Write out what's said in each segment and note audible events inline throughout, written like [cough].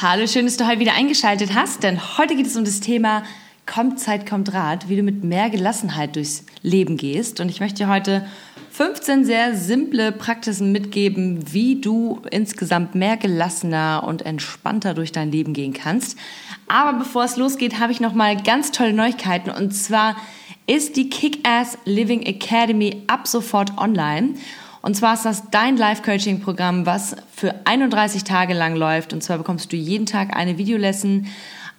Hallo, schön, dass du heute wieder eingeschaltet hast, denn heute geht es um das Thema Kommt Zeit, kommt Rat, wie du mit mehr Gelassenheit durchs Leben gehst. Und ich möchte dir heute 15 sehr simple Praxisen mitgeben, wie du insgesamt mehr gelassener und entspannter durch dein Leben gehen kannst. Aber bevor es losgeht, habe ich noch mal ganz tolle Neuigkeiten und zwar ist die Kick-Ass Living Academy ab sofort online. Und zwar ist das dein Life-Coaching-Programm, was für 31 Tage lang läuft. Und zwar bekommst du jeden Tag eine Videolesson,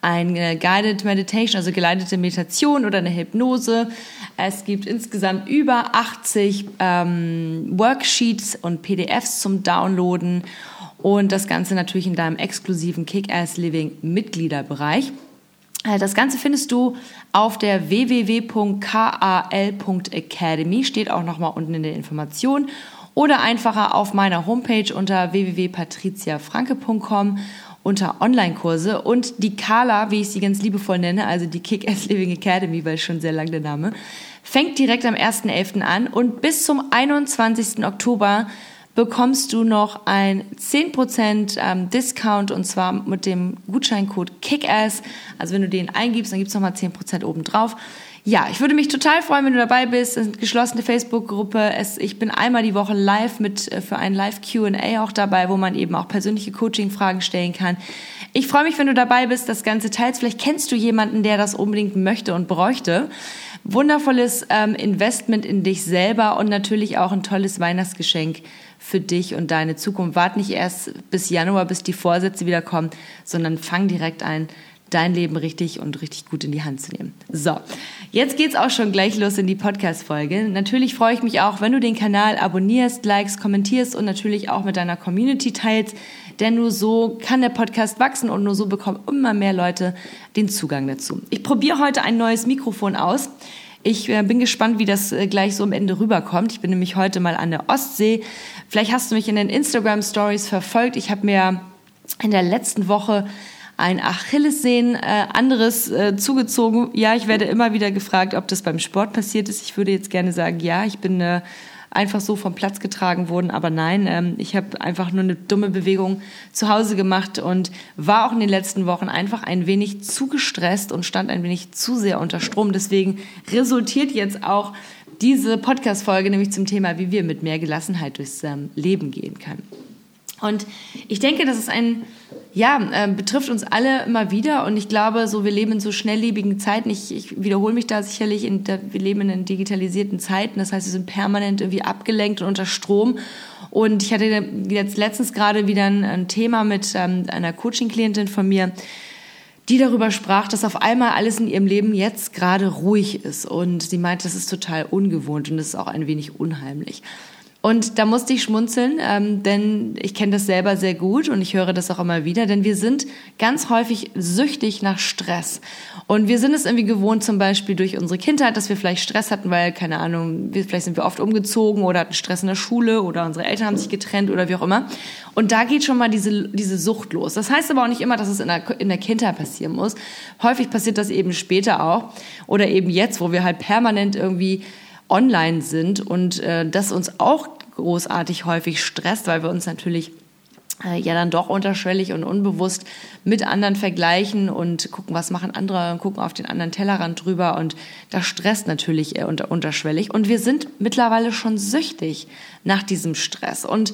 eine Guided Meditation, also geleitete Meditation oder eine Hypnose. Es gibt insgesamt über 80 ähm, Worksheets und PDFs zum Downloaden und das Ganze natürlich in deinem exklusiven Kick-Ass Living Mitgliederbereich. Äh, das Ganze findest du auf der www.kal.academy, steht auch nochmal unten in der Information oder einfacher auf meiner Homepage unter www.patriziafranke.com unter Online-Kurse und die Kala, wie ich sie ganz liebevoll nenne, also die Kick-Ass Living Academy, weil schon sehr lang der Name, fängt direkt am 1.11. an und bis zum 21. Oktober bekommst du noch ein 10% ähm, Discount und zwar mit dem Gutscheincode KICKASS. Also wenn du den eingibst, dann gibt es nochmal 10% obendrauf. Ja, ich würde mich total freuen, wenn du dabei bist. Es ist eine geschlossene Facebook-Gruppe. Ich bin einmal die Woche live mit äh, für ein Live Q&A auch dabei, wo man eben auch persönliche Coaching-Fragen stellen kann. Ich freue mich, wenn du dabei bist, das Ganze teilst. Vielleicht kennst du jemanden, der das unbedingt möchte und bräuchte. Wundervolles ähm, Investment in dich selber und natürlich auch ein tolles Weihnachtsgeschenk für dich und deine Zukunft. Wart nicht erst bis Januar, bis die Vorsätze wieder kommen, sondern fang direkt ein dein Leben richtig und richtig gut in die Hand zu nehmen. So, jetzt geht's auch schon gleich los in die Podcast-Folge. Natürlich freue ich mich auch, wenn du den Kanal abonnierst, likest, kommentierst und natürlich auch mit deiner Community teilst, denn nur so kann der Podcast wachsen und nur so bekommen immer mehr Leute den Zugang dazu. Ich probiere heute ein neues Mikrofon aus. Ich äh, bin gespannt, wie das äh, gleich so am Ende rüberkommt. Ich bin nämlich heute mal an der Ostsee. Vielleicht hast du mich in den Instagram Stories verfolgt. Ich habe mir in der letzten Woche ein Achillessehnen äh, anderes äh, zugezogen. Ja, ich werde immer wieder gefragt, ob das beim Sport passiert ist. Ich würde jetzt gerne sagen, ja, ich bin äh, einfach so vom Platz getragen worden, aber nein, ähm, ich habe einfach nur eine dumme Bewegung zu Hause gemacht und war auch in den letzten Wochen einfach ein wenig zu gestresst und stand ein wenig zu sehr unter Strom. Deswegen resultiert jetzt auch diese Podcast-Folge nämlich zum Thema, wie wir mit mehr Gelassenheit durchs ähm, Leben gehen können. Und ich denke, das ist ein ja, äh, betrifft uns alle immer wieder und ich glaube, so wir leben in so schnelllebigen Zeiten. Ich, ich wiederhole mich da sicherlich. In der, wir leben in digitalisierten Zeiten. Das heißt, wir sind permanent irgendwie abgelenkt und unter Strom. Und ich hatte jetzt letztens gerade wieder ein, ein Thema mit ähm, einer Coaching-Klientin von mir, die darüber sprach, dass auf einmal alles in ihrem Leben jetzt gerade ruhig ist. Und sie meinte, das ist total ungewohnt und das ist auch ein wenig unheimlich. Und da musste ich schmunzeln, ähm, denn ich kenne das selber sehr gut und ich höre das auch immer wieder, denn wir sind ganz häufig süchtig nach Stress. Und wir sind es irgendwie gewohnt, zum Beispiel durch unsere Kindheit, dass wir vielleicht Stress hatten, weil, keine Ahnung, wir, vielleicht sind wir oft umgezogen oder hatten Stress in der Schule oder unsere Eltern haben sich getrennt oder wie auch immer. Und da geht schon mal diese, diese Sucht los. Das heißt aber auch nicht immer, dass es in der, in der Kindheit passieren muss. Häufig passiert das eben später auch oder eben jetzt, wo wir halt permanent irgendwie online sind und äh, das uns auch großartig häufig stresst, weil wir uns natürlich äh, ja dann doch unterschwellig und unbewusst mit anderen vergleichen und gucken, was machen andere und gucken auf den anderen Tellerrand drüber und das stresst natürlich äh, unter, unterschwellig. Und wir sind mittlerweile schon süchtig nach diesem Stress. Und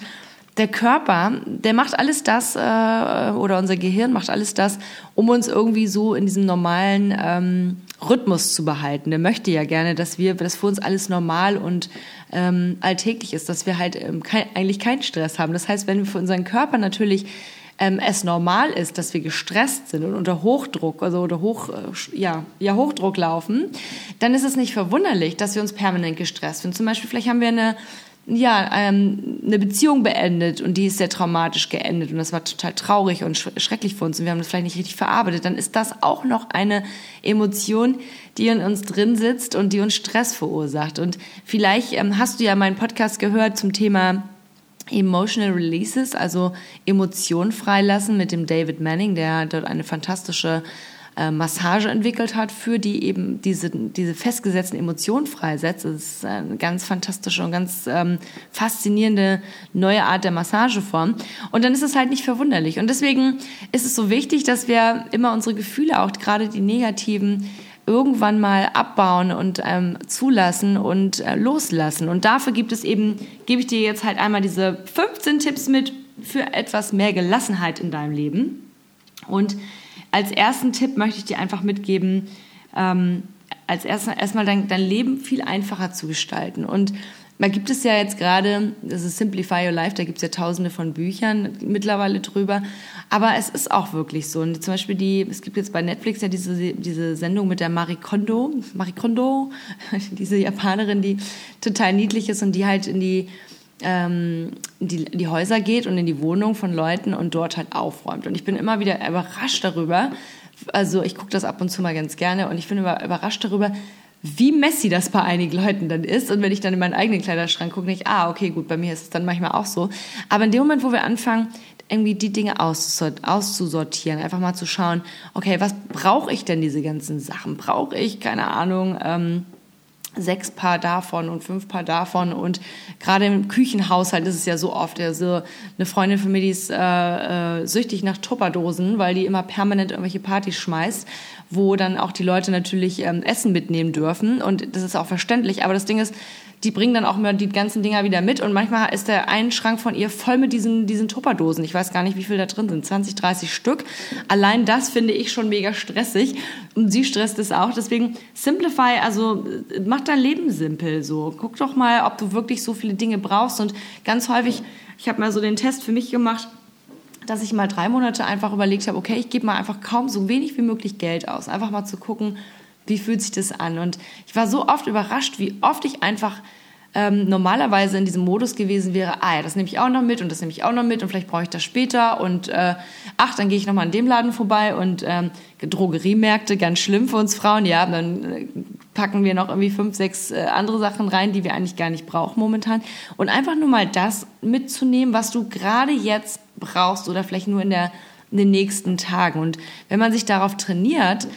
der Körper, der macht alles das, äh, oder unser Gehirn macht alles das, um uns irgendwie so in diesem normalen ähm, Rhythmus zu behalten. Der möchte ja gerne, dass wir, dass für uns alles normal und ähm, alltäglich ist, dass wir halt ähm, kein, eigentlich keinen Stress haben. Das heißt, wenn wir für unseren Körper natürlich ähm, es normal ist, dass wir gestresst sind und unter Hochdruck, also unter Hoch, äh, ja, ja, Hochdruck laufen, dann ist es nicht verwunderlich, dass wir uns permanent gestresst sind. Zum Beispiel, vielleicht haben wir eine ja, ähm, eine Beziehung beendet und die ist sehr traumatisch geendet und das war total traurig und schrecklich für uns und wir haben das vielleicht nicht richtig verarbeitet, dann ist das auch noch eine Emotion, die in uns drin sitzt und die uns Stress verursacht. Und vielleicht ähm, hast du ja meinen Podcast gehört zum Thema Emotional Releases, also Emotionen freilassen mit dem David Manning, der dort eine fantastische äh, Massage entwickelt hat, für die eben diese, diese festgesetzten Emotionen freisetzt. Das ist eine ganz fantastische und ganz ähm, faszinierende neue Art der Massageform. Und dann ist es halt nicht verwunderlich. Und deswegen ist es so wichtig, dass wir immer unsere Gefühle, auch gerade die negativen, irgendwann mal abbauen und ähm, zulassen und äh, loslassen. Und dafür gibt es eben, gebe ich dir jetzt halt einmal diese 15 Tipps mit für etwas mehr Gelassenheit in deinem Leben. Und als ersten Tipp möchte ich dir einfach mitgeben, ähm, als erstmal dein, dein Leben viel einfacher zu gestalten. Und da gibt es ja jetzt gerade, das ist Simplify Your Life, da gibt es ja tausende von Büchern mittlerweile drüber. Aber es ist auch wirklich so. Und zum Beispiel die, es gibt jetzt bei Netflix ja diese, diese Sendung mit der Marie Kondo, Marie Kondo, [laughs] diese Japanerin, die total niedlich ist und die halt in die ähm, die, die Häuser geht und in die Wohnung von Leuten und dort halt aufräumt. Und ich bin immer wieder überrascht darüber, also ich gucke das ab und zu mal ganz gerne und ich bin immer überrascht darüber, wie messy das bei einigen Leuten dann ist. Und wenn ich dann in meinen eigenen Kleiderschrank gucke, ich, ah, okay, gut, bei mir ist es dann manchmal auch so. Aber in dem Moment, wo wir anfangen, irgendwie die Dinge auszusortieren, einfach mal zu schauen, okay, was brauche ich denn diese ganzen Sachen? Brauche ich, keine Ahnung, ähm, sechs Paar davon und fünf Paar davon. Und gerade im Küchenhaushalt ist es ja so oft, also eine Freundin von mir, die ist äh, äh, süchtig nach Tupperdosen, weil die immer permanent irgendwelche Partys schmeißt, wo dann auch die Leute natürlich ähm, Essen mitnehmen dürfen und das ist auch verständlich, aber das Ding ist, die bringen dann auch immer die ganzen Dinger wieder mit und manchmal ist der ein Schrank von ihr voll mit diesen, diesen Tupperdosen. Ich weiß gar nicht, wie viel da drin sind. 20, 30 Stück. Allein das finde ich schon mega stressig und sie stresst es auch. Deswegen simplify, also mach dein Leben simpel so. Guck doch mal, ob du wirklich so viele Dinge brauchst und ganz häufig, ich habe mal so den Test für mich gemacht, dass ich mal drei Monate einfach überlegt habe, okay, ich gebe mal einfach kaum so wenig wie möglich Geld aus. Einfach mal zu gucken, wie fühlt sich das an? Und ich war so oft überrascht, wie oft ich einfach ähm, normalerweise in diesem Modus gewesen wäre, ah ja, das nehme ich auch noch mit und das nehme ich auch noch mit und vielleicht brauche ich das später und äh, ach, dann gehe ich nochmal an dem Laden vorbei und ähm, Drogeriemärkte, ganz schlimm für uns Frauen, ja, dann äh, packen wir noch irgendwie fünf, sechs äh, andere Sachen rein, die wir eigentlich gar nicht brauchen momentan und einfach nur mal das mitzunehmen, was du gerade jetzt brauchst oder vielleicht nur in, der, in den nächsten Tagen und wenn man sich darauf trainiert,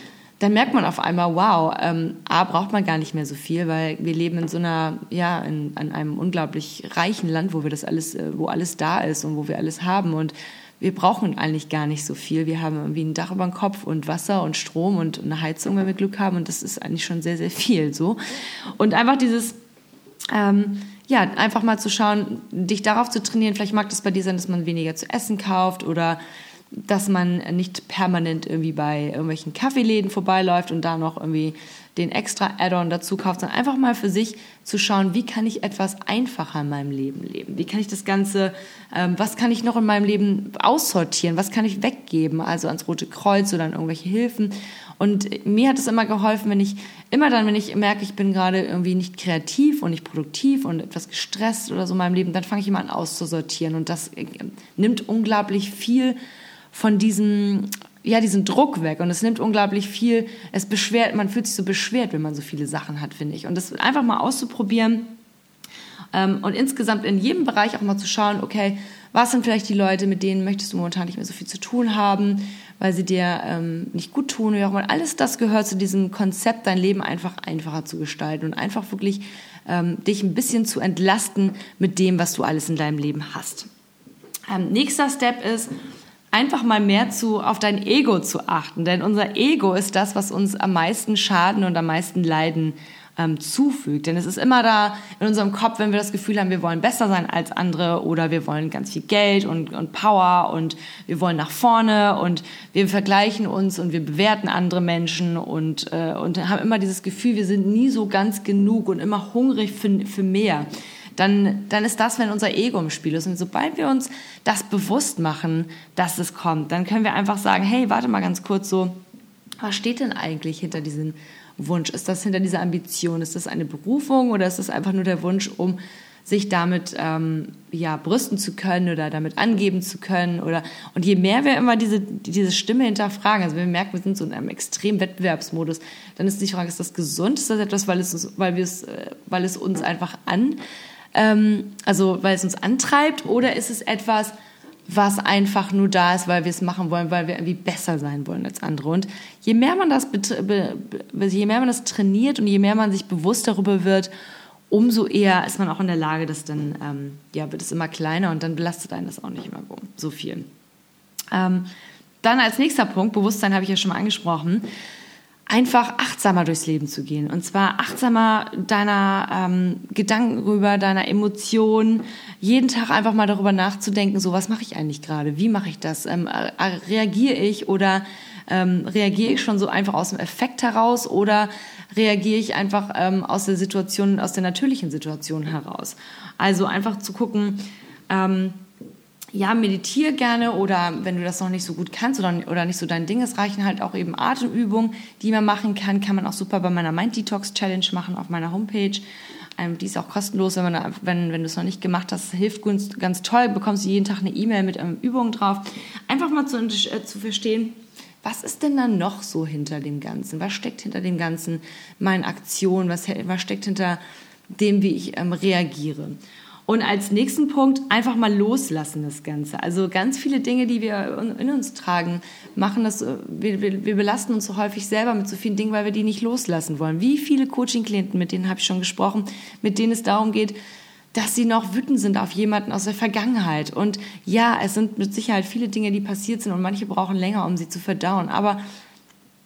dann merkt man auf einmal, wow, ähm, A, braucht man gar nicht mehr so viel, weil wir leben in so einer, ja, in, in einem unglaublich reichen Land, wo wir das alles, äh, wo alles da ist und wo wir alles haben und wir brauchen eigentlich gar nicht so viel. Wir haben irgendwie ein Dach über dem Kopf und Wasser und Strom und eine Heizung, wenn wir Glück haben und das ist eigentlich schon sehr, sehr viel so. Und einfach dieses, ähm, ja, einfach mal zu schauen, dich darauf zu trainieren. Vielleicht mag das bei dir sein, dass man weniger zu essen kauft oder dass man nicht permanent irgendwie bei irgendwelchen Kaffeeläden vorbeiläuft und da noch irgendwie den extra Add-on dazu kauft, sondern einfach mal für sich zu schauen, wie kann ich etwas einfacher in meinem Leben leben? Wie kann ich das Ganze, ähm, was kann ich noch in meinem Leben aussortieren? Was kann ich weggeben? Also ans Rote Kreuz oder an irgendwelche Hilfen. Und mir hat es immer geholfen, wenn ich, immer dann, wenn ich merke, ich bin gerade irgendwie nicht kreativ und nicht produktiv und etwas gestresst oder so in meinem Leben, dann fange ich immer an auszusortieren. Und das äh, nimmt unglaublich viel von diesem, ja, diesen Druck weg und es nimmt unglaublich viel, es beschwert, man fühlt sich so beschwert, wenn man so viele Sachen hat, finde ich. Und das einfach mal auszuprobieren ähm, und insgesamt in jedem Bereich auch mal zu schauen, okay, was sind vielleicht die Leute, mit denen möchtest du momentan nicht mehr so viel zu tun haben, weil sie dir ähm, nicht gut tun, wie auch immer. Alles das gehört zu diesem Konzept, dein Leben einfach einfacher zu gestalten und einfach wirklich ähm, dich ein bisschen zu entlasten mit dem, was du alles in deinem Leben hast. Ähm, nächster Step ist, einfach mal mehr zu, auf dein Ego zu achten. Denn unser Ego ist das, was uns am meisten Schaden und am meisten Leiden ähm, zufügt. Denn es ist immer da in unserem Kopf, wenn wir das Gefühl haben, wir wollen besser sein als andere oder wir wollen ganz viel Geld und, und Power und wir wollen nach vorne und wir vergleichen uns und wir bewerten andere Menschen und, äh, und haben immer dieses Gefühl, wir sind nie so ganz genug und immer hungrig für, für mehr dann, dann ist das, wenn unser Ego im Spiel ist. Und sobald wir uns das bewusst machen, dass es kommt, dann können wir einfach sagen, hey, warte mal ganz kurz so, was steht denn eigentlich hinter diesem Wunsch? Ist das hinter dieser Ambition? Ist das eine Berufung oder ist das einfach nur der Wunsch, um sich damit ähm, ja, brüsten zu können oder damit angeben zu können. Oder, und je mehr wir immer diese, diese Stimme hinterfragen, also wenn wir merken, wir sind so in einem extremen Wettbewerbsmodus, dann ist die Frage, ist das gesund? Ist das etwas, weil es, weil wir es, äh, weil es uns einfach an, ähm, also weil es uns antreibt, oder ist es etwas, was einfach nur da ist, weil wir es machen wollen, weil wir irgendwie besser sein wollen als andere. Und je mehr man das, je mehr man das trainiert und je mehr man sich bewusst darüber wird, umso eher ist man auch in der Lage, dass dann ähm, ja, wird es immer kleiner und dann belastet einen das auch nicht mehr so viel. Ähm, dann als nächster Punkt, Bewusstsein habe ich ja schon mal angesprochen, einfach achtsamer durchs Leben zu gehen. Und zwar achtsamer deiner ähm, Gedanken rüber, deiner Emotionen, jeden Tag einfach mal darüber nachzudenken, so was mache ich eigentlich gerade, wie mache ich das, ähm, reagiere ich oder ähm, reagiere ich schon so einfach aus dem Effekt heraus oder reagiere ich einfach ähm, aus der Situation, aus der natürlichen Situation heraus. Also einfach zu gucken, ähm, ja, meditiere gerne oder wenn du das noch nicht so gut kannst oder, oder nicht so dein Ding ist, reichen halt auch eben Atemübungen, die man machen kann. Kann man auch super bei meiner Mind Detox Challenge machen auf meiner Homepage. Ähm, die ist auch kostenlos, wenn, wenn, wenn du es noch nicht gemacht hast. Hilft ganz, ganz toll. Bekommst du jeden Tag eine E-Mail mit ähm, Übungen drauf. Einfach mal zu, äh, zu verstehen, was ist denn da noch so hinter dem Ganzen? Was steckt hinter dem Ganzen meinen Aktionen? Was, was steckt hinter dem, wie ich ähm, reagiere? Und als nächsten Punkt einfach mal loslassen das Ganze. Also ganz viele Dinge, die wir in uns tragen, machen das, wir, wir, wir belasten uns so häufig selber mit so vielen Dingen, weil wir die nicht loslassen wollen. Wie viele Coaching-Klienten, mit denen habe ich schon gesprochen, mit denen es darum geht, dass sie noch wütend sind auf jemanden aus der Vergangenheit. Und ja, es sind mit Sicherheit viele Dinge, die passiert sind und manche brauchen länger, um sie zu verdauen. Aber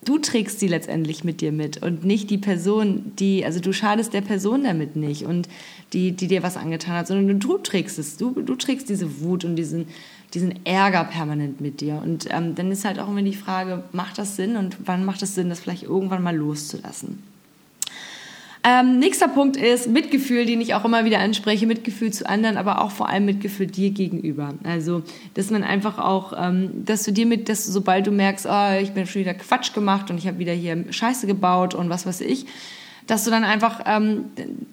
du trägst sie letztendlich mit dir mit und nicht die Person, die, also du schadest der Person damit nicht und die, die dir was angetan hat, sondern du trägst es, du, du trägst diese Wut und diesen, diesen Ärger permanent mit dir. Und ähm, dann ist halt auch immer die Frage, macht das Sinn und wann macht es Sinn, das vielleicht irgendwann mal loszulassen? Ähm, nächster Punkt ist Mitgefühl, den ich auch immer wieder anspreche. Mitgefühl zu anderen, aber auch vor allem Mitgefühl dir gegenüber. Also, dass man einfach auch, ähm, dass du dir mit, dass du, sobald du merkst, oh, ich bin schon wieder Quatsch gemacht und ich habe wieder hier Scheiße gebaut und was weiß ich, dass du dann einfach ähm,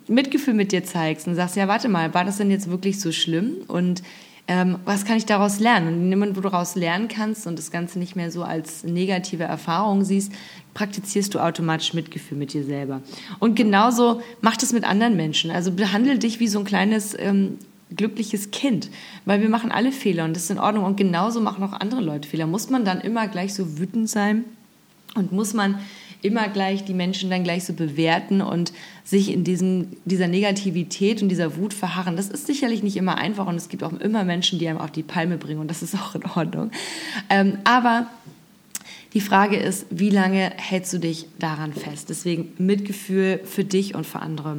Mitgefühl mit dir zeigst und sagst, ja, warte mal, war das denn jetzt wirklich so schlimm? Und ähm, was kann ich daraus lernen? Und Moment, wo du daraus lernen kannst und das Ganze nicht mehr so als negative Erfahrung siehst, praktizierst du automatisch Mitgefühl mit dir selber. Und genauso mach das mit anderen Menschen. Also behandle dich wie so ein kleines ähm, glückliches Kind, weil wir machen alle Fehler und das ist in Ordnung. Und genauso machen auch andere Leute Fehler. Muss man dann immer gleich so wütend sein und muss man immer gleich die Menschen dann gleich so bewerten und sich in diesem, dieser Negativität und dieser Wut verharren. Das ist sicherlich nicht immer einfach und es gibt auch immer Menschen, die einem auf die Palme bringen und das ist auch in Ordnung. Ähm, aber die Frage ist, wie lange hältst du dich daran fest? Deswegen Mitgefühl für dich und für andere.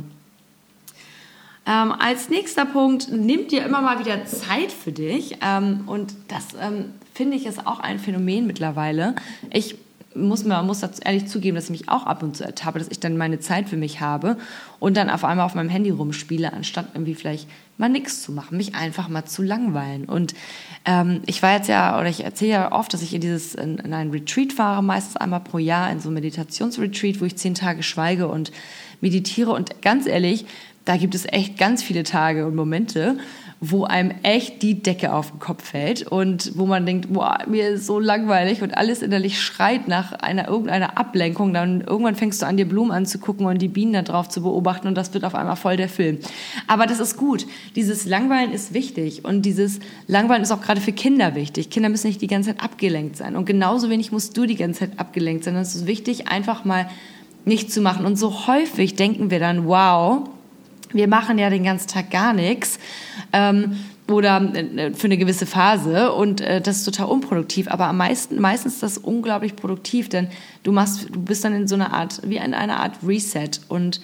Ähm, als nächster Punkt, nimm dir immer mal wieder Zeit für dich. Ähm, und das ähm, finde ich ist auch ein Phänomen mittlerweile. Ich muss, man muss dazu ehrlich zugeben, dass ich mich auch ab und zu ertappe, dass ich dann meine Zeit für mich habe und dann auf einmal auf meinem Handy rumspiele, anstatt irgendwie vielleicht mal nichts zu machen, mich einfach mal zu langweilen. Und ähm, ich war jetzt ja, oder ich erzähle ja oft, dass ich in dieses, in, in ein Retreat fahre, meistens einmal pro Jahr in so ein Meditationsretreat, wo ich zehn Tage schweige und meditiere. Und ganz ehrlich, da gibt es echt ganz viele Tage und Momente, wo einem echt die Decke auf den Kopf fällt und wo man denkt, boah, mir ist so langweilig und alles innerlich schreit nach einer irgendeiner Ablenkung. Dann irgendwann fängst du an, dir Blumen anzugucken und die Bienen da drauf zu beobachten und das wird auf einmal voll der Film. Aber das ist gut. Dieses Langweilen ist wichtig und dieses Langweilen ist auch gerade für Kinder wichtig. Kinder müssen nicht die ganze Zeit abgelenkt sein und genauso wenig musst du die ganze Zeit abgelenkt sein. Es ist wichtig, einfach mal nicht zu machen. Und so häufig denken wir dann, wow, wir machen ja den ganzen Tag gar nichts ähm, oder äh, für eine gewisse Phase und äh, das ist total unproduktiv. Aber am meisten, meistens ist das unglaublich produktiv, denn du machst, du bist dann in so einer Art, wie in einer Art Reset und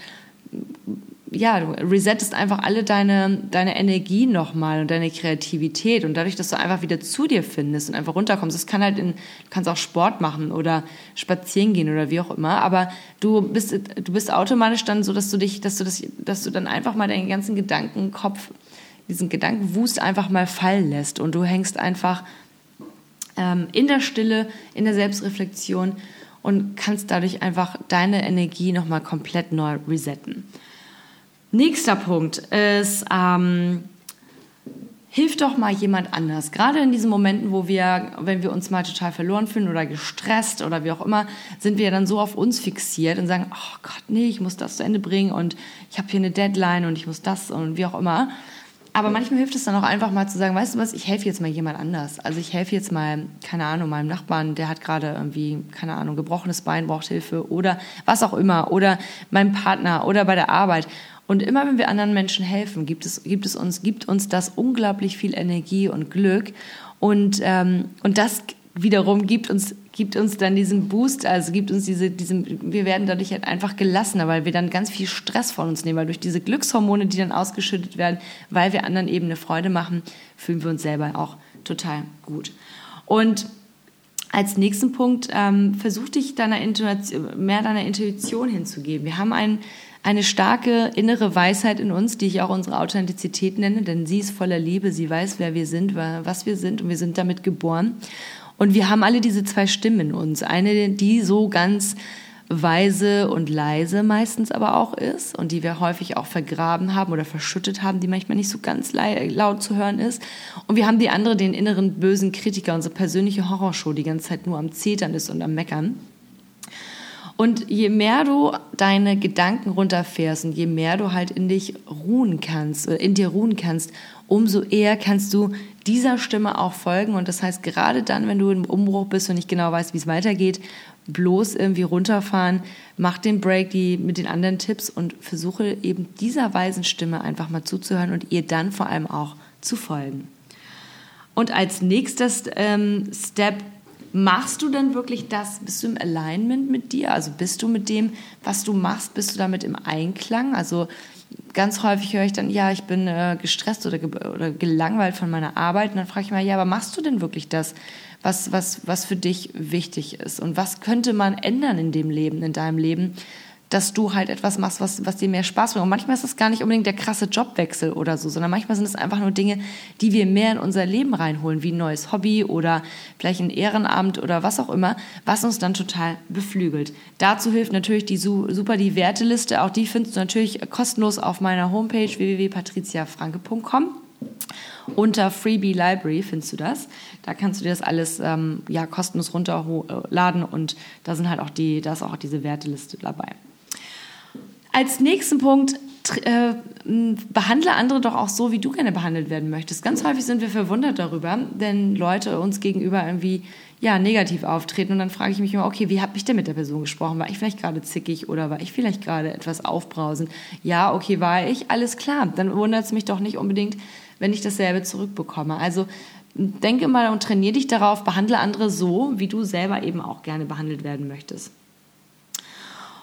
ja, du resettest einfach alle deine, deine Energie nochmal und deine Kreativität. Und dadurch, dass du einfach wieder zu dir findest und einfach runterkommst, das kann halt in, du kannst auch Sport machen oder spazieren gehen oder wie auch immer, aber du bist, du bist automatisch dann so, dass du dich, dass du das, dass du dann einfach mal deinen ganzen Gedankenkopf, diesen Gedankenwust einfach mal fallen lässt. Und du hängst einfach ähm, in der Stille, in der Selbstreflexion und kannst dadurch einfach deine Energie nochmal komplett neu resetten. Nächster Punkt ist, ähm, hilf doch mal jemand anders. Gerade in diesen Momenten, wo wir, wenn wir uns mal total verloren fühlen oder gestresst oder wie auch immer, sind wir dann so auf uns fixiert und sagen, oh Gott, nee, ich muss das zu Ende bringen und ich habe hier eine Deadline und ich muss das und wie auch immer. Aber manchmal hilft es dann auch einfach mal zu sagen, weißt du was, ich helfe jetzt mal jemand anders. Also ich helfe jetzt mal, keine Ahnung, meinem Nachbarn, der hat gerade irgendwie, keine Ahnung, gebrochenes Bein, braucht Hilfe oder was auch immer. Oder meinem Partner oder bei der Arbeit. Und immer wenn wir anderen Menschen helfen, gibt es, gibt es uns, gibt uns das unglaublich viel Energie und Glück. Und, ähm, und das wiederum gibt uns, gibt uns dann diesen Boost, also gibt uns diese, diesen, wir werden dadurch halt einfach gelassener, weil wir dann ganz viel Stress von uns nehmen, weil durch diese Glückshormone, die dann ausgeschüttet werden, weil wir anderen eben eine Freude machen, fühlen wir uns selber auch total gut. Und als nächsten Punkt ähm, versuch dich deiner Intuition, mehr deiner Intuition hinzugeben. Wir haben einen eine starke innere Weisheit in uns, die ich auch unsere Authentizität nenne, denn sie ist voller Liebe, sie weiß, wer wir sind, was wir sind und wir sind damit geboren. Und wir haben alle diese zwei Stimmen in uns. Eine, die so ganz weise und leise meistens aber auch ist und die wir häufig auch vergraben haben oder verschüttet haben, die manchmal nicht so ganz laut zu hören ist. Und wir haben die andere, den inneren bösen Kritiker, unsere persönliche Horrorshow, die ganze Zeit nur am Zetern ist und am Meckern. Und je mehr du deine Gedanken runterfährst und je mehr du halt in dich ruhen kannst, oder in dir ruhen kannst, umso eher kannst du dieser Stimme auch folgen. Und das heißt, gerade dann, wenn du im Umbruch bist und nicht genau weißt, wie es weitergeht, bloß irgendwie runterfahren, mach den Break die, mit den anderen Tipps und versuche eben dieser weisen Stimme einfach mal zuzuhören und ihr dann vor allem auch zu folgen. Und als nächstes ähm, Step Machst du denn wirklich das? Bist du im Alignment mit dir? Also bist du mit dem, was du machst, bist du damit im Einklang? Also ganz häufig höre ich dann, ja, ich bin äh, gestresst oder, ge oder gelangweilt von meiner Arbeit. Und dann frage ich mal, ja, aber machst du denn wirklich das, was, was, was für dich wichtig ist? Und was könnte man ändern in dem Leben, in deinem Leben, dass du halt etwas machst, was, was dir mehr Spaß bringt. Und manchmal ist das gar nicht unbedingt der krasse Jobwechsel oder so, sondern manchmal sind es einfach nur Dinge, die wir mehr in unser Leben reinholen, wie ein neues Hobby oder vielleicht ein Ehrenamt oder was auch immer, was uns dann total beflügelt. Dazu hilft natürlich die super die Werteliste. Auch die findest du natürlich kostenlos auf meiner Homepage www.patriziafranke.com. Unter Freebie Library findest du das. Da kannst du dir das alles ähm, ja, kostenlos runterladen und da sind halt auch die, da ist auch diese Werteliste dabei. Als nächsten Punkt, äh, behandle andere doch auch so, wie du gerne behandelt werden möchtest. Ganz häufig sind wir verwundert darüber, wenn Leute uns gegenüber irgendwie ja, negativ auftreten und dann frage ich mich immer, okay, wie habe ich denn mit der Person gesprochen? War ich vielleicht gerade zickig oder war ich vielleicht gerade etwas aufbrausend? Ja, okay, war ich, alles klar. Dann wundert es mich doch nicht unbedingt, wenn ich dasselbe zurückbekomme. Also denke mal und trainiere dich darauf, behandle andere so, wie du selber eben auch gerne behandelt werden möchtest.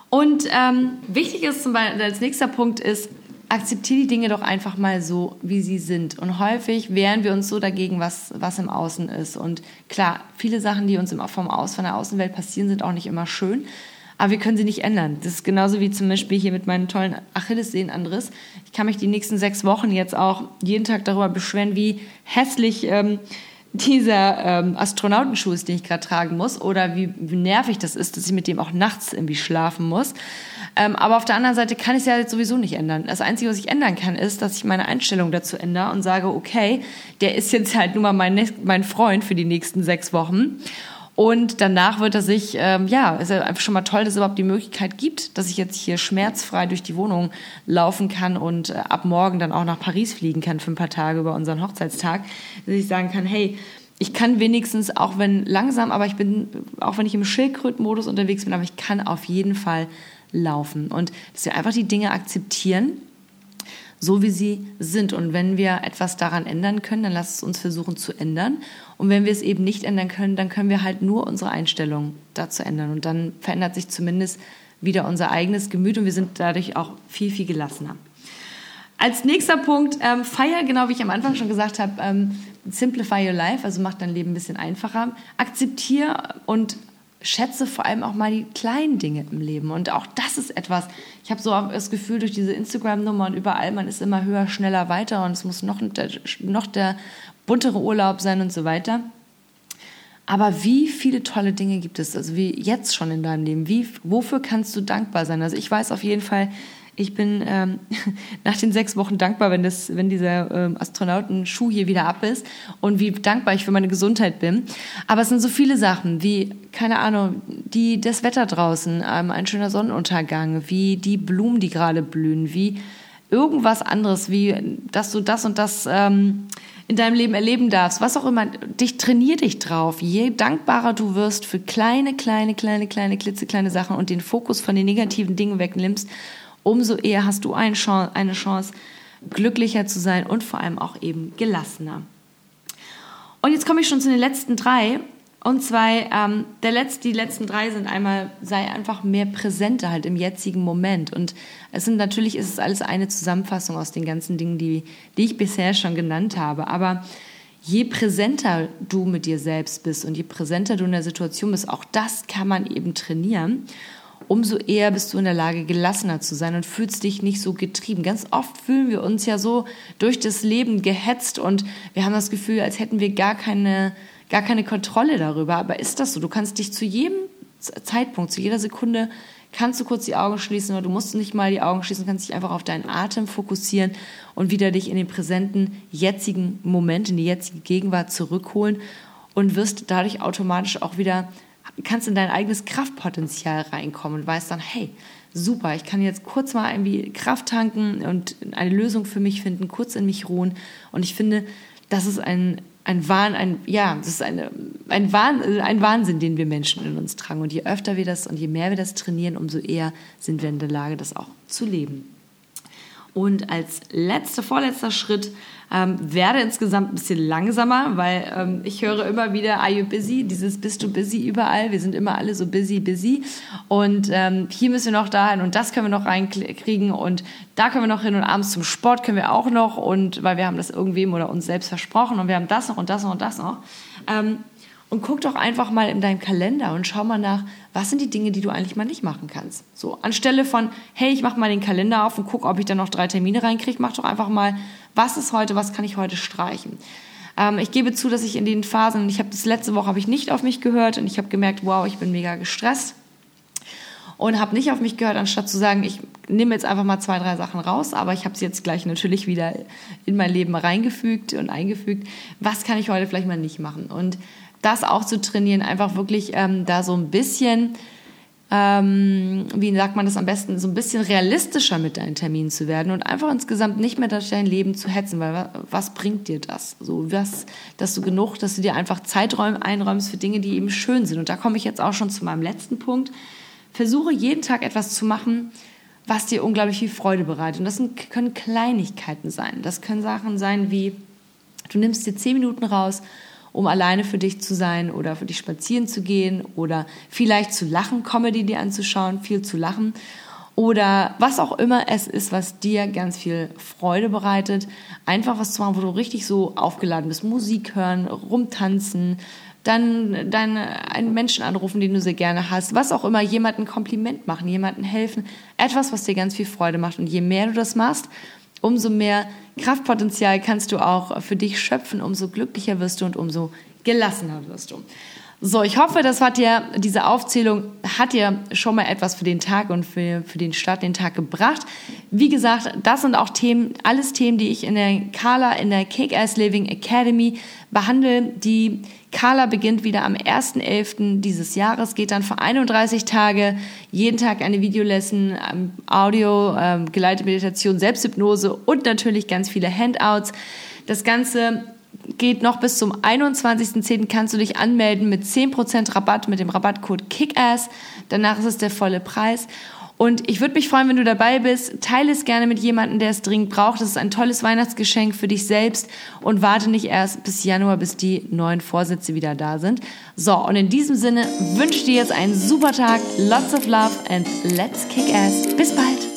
Und ähm, wichtig ist zum Beispiel, als nächster Punkt ist, akzeptiere die Dinge doch einfach mal so, wie sie sind. Und häufig wehren wir uns so dagegen, was, was im Außen ist. Und klar, viele Sachen, die uns vom Aus, von der Außenwelt passieren, sind auch nicht immer schön. Aber wir können sie nicht ändern. Das ist genauso wie zum Beispiel hier mit meinen tollen Achillessehnenandriss. Ich kann mich die nächsten sechs Wochen jetzt auch jeden Tag darüber beschweren, wie hässlich ähm, dieser ähm, Astronautenschuh ist, den ich gerade tragen muss, oder wie, wie, nervig das ist, dass ich mit dem auch nachts irgendwie schlafen muss. Ähm, aber auf der anderen Seite kann ich es ja jetzt sowieso nicht ändern. Das Einzige, was ich ändern kann, ist, dass ich meine Einstellung dazu ändere und sage, okay, der ist jetzt halt nun mal mein, mein Freund für die nächsten sechs Wochen. Und danach wird er sich, ähm, ja, ist ja einfach schon mal toll, dass es überhaupt die Möglichkeit gibt, dass ich jetzt hier schmerzfrei durch die Wohnung laufen kann und äh, ab morgen dann auch nach Paris fliegen kann für ein paar Tage über unseren Hochzeitstag. Dass ich sagen kann, hey, ich kann wenigstens, auch wenn langsam, aber ich bin, auch wenn ich im Schildkrötenmodus unterwegs bin, aber ich kann auf jeden Fall laufen. Und dass wir einfach die Dinge akzeptieren so wie sie sind. Und wenn wir etwas daran ändern können, dann lass es uns versuchen zu ändern. Und wenn wir es eben nicht ändern können, dann können wir halt nur unsere Einstellung dazu ändern. Und dann verändert sich zumindest wieder unser eigenes Gemüt und wir sind dadurch auch viel, viel gelassener. Als nächster Punkt, ähm, feier, genau wie ich am Anfang schon gesagt habe, ähm, simplify your life, also mach dein Leben ein bisschen einfacher. Akzeptiere und schätze vor allem auch mal die kleinen Dinge im Leben. Und auch das ist etwas, ich habe so das Gefühl, durch diese Instagram-Nummer und überall, man ist immer höher, schneller, weiter und es muss noch der, noch der buntere Urlaub sein und so weiter. Aber wie viele tolle Dinge gibt es, also wie jetzt schon in deinem Leben? Wie, wofür kannst du dankbar sein? Also ich weiß auf jeden Fall, Ich bin ähm, [laughs] nach den sechs Wochen dankbar, wenn, das, wenn dieser ähm, Astronautenschuh hier wieder ab ist und wie dankbar ich für meine Gesundheit bin. Aber es sind so viele Sachen wie, keine Ahnung, die, das Wetter draußen, ähm, ein schöner Sonnenuntergang, wie die Blumen, die gerade blühen, wie irgendwas anderes, wie dass du das und das ähm, in deinem Leben erleben darfst, was auch immer, dich trainier dich drauf. Je dankbarer du wirst für kleine, kleine, kleine, kleine, klitzekleine Sachen und den Fokus von den negativen Dingen wegnimmst, umso eher hast du eine Chance, glücklicher zu sein und vor allem auch eben gelassener. Und jetzt komme ich schon zu den letzten drei. Und zwei, ähm, der letzte, die letzten drei sind einmal, sei einfach mehr präsenter halt im jetzigen Moment. Und es sind natürlich, ist es alles eine Zusammenfassung aus den ganzen Dingen, die, die ich bisher schon genannt habe. Aber je präsenter du mit dir selbst bist und je präsenter du in der Situation bist, auch das kann man eben trainieren umso eher bist du in der Lage, gelassener zu sein und fühlst dich nicht so getrieben. Ganz oft fühlen wir uns ja so durch das Leben gehetzt und wir haben das Gefühl, als hätten wir gar keine, gar keine Kontrolle darüber. Aber ist das so? Du kannst dich zu jedem Zeitpunkt, zu jeder Sekunde, kannst du kurz die Augen schließen oder du musst nicht mal die Augen schließen, kannst dich einfach auf deinen Atem fokussieren und wieder dich in den präsenten, jetzigen Moment, in die jetzige Gegenwart zurückholen und wirst dadurch automatisch auch wieder kannst in dein eigenes Kraftpotenzial reinkommen und weißt dann, hey, super, ich kann jetzt kurz mal irgendwie Kraft tanken und eine Lösung für mich finden, kurz in mich ruhen. Und ich finde, das ist ein, ein Wahn, ein, ja, das ist eine, ein, Wahn, ein Wahnsinn, den wir Menschen in uns tragen. Und je öfter wir das und je mehr wir das trainieren, umso eher sind wir in der Lage, das auch zu leben. Und als letzter, vorletzter Schritt ähm, werde insgesamt ein bisschen langsamer, weil ähm, ich höre immer wieder, are you busy? Dieses bist du busy überall. Wir sind immer alle so busy, busy. Und ähm, hier müssen wir noch dahin und das können wir noch reinkriegen und da können wir noch hin und abends zum Sport können wir auch noch und weil wir haben das irgendwem oder uns selbst versprochen und wir haben das noch und das noch und das noch. Ähm, und guck doch einfach mal in deinem Kalender und schau mal nach, was sind die Dinge, die du eigentlich mal nicht machen kannst. So, anstelle von, hey, ich mache mal den Kalender auf und guck, ob ich da noch drei Termine reinkriege, mach doch einfach mal, was ist heute, was kann ich heute streichen. Ähm, ich gebe zu, dass ich in den Phasen, ich habe das letzte Woche habe ich nicht auf mich gehört und ich habe gemerkt, wow, ich bin mega gestresst und habe nicht auf mich gehört, anstatt zu sagen, ich nehme jetzt einfach mal zwei, drei Sachen raus, aber ich habe sie jetzt gleich natürlich wieder in mein Leben reingefügt und eingefügt. Was kann ich heute vielleicht mal nicht machen? Und das auch zu trainieren, einfach wirklich ähm, da so ein bisschen, ähm, wie sagt man das am besten, so ein bisschen realistischer mit deinen Terminen zu werden und einfach insgesamt nicht mehr durch dein Leben zu hetzen, weil was, was bringt dir das? So was, dass du genug, dass du dir einfach Zeiträume einräumst für Dinge, die eben schön sind. Und da komme ich jetzt auch schon zu meinem letzten Punkt. Versuche jeden Tag etwas zu machen, was dir unglaublich viel Freude bereitet. Und das können Kleinigkeiten sein. Das können Sachen sein wie, du nimmst dir zehn Minuten raus um alleine für dich zu sein oder für dich spazieren zu gehen oder vielleicht zu lachen, Comedy dir anzuschauen, viel zu lachen oder was auch immer es ist, was dir ganz viel Freude bereitet, einfach was zu machen, wo du richtig so aufgeladen bist, Musik hören, rumtanzen, dann deinen einen Menschen anrufen, den du sehr gerne hast, was auch immer, jemanden Kompliment machen, jemanden helfen, etwas, was dir ganz viel Freude macht. Und je mehr du das machst, umso mehr Kraftpotenzial kannst du auch für dich schöpfen, umso glücklicher wirst du und umso gelassener wirst du. So, ich hoffe, das hat dir, diese Aufzählung hat dir schon mal etwas für den Tag und für, für den Start den Tag gebracht. Wie gesagt, das sind auch Themen, alles Themen, die ich in der Kala, in der Kick-Ass Living Academy behandle. Die Kala beginnt wieder am 1.11. dieses Jahres, geht dann für 31 Tage, jeden Tag eine Videolesson, ähm, Audio, ähm, geleitete Meditation, Selbsthypnose und natürlich ganz viele Handouts. Das Ganze geht noch bis zum 21.10. kannst du dich anmelden mit 10% Rabatt mit dem Rabattcode KICKASS. Danach ist es der volle Preis. Und ich würde mich freuen, wenn du dabei bist. Teile es gerne mit jemandem, der es dringend braucht. Das ist ein tolles Weihnachtsgeschenk für dich selbst. Und warte nicht erst bis Januar, bis die neuen Vorsätze wieder da sind. So, und in diesem Sinne wünsche ich dir jetzt einen super Tag. Lots of love and let's kick ass. Bis bald.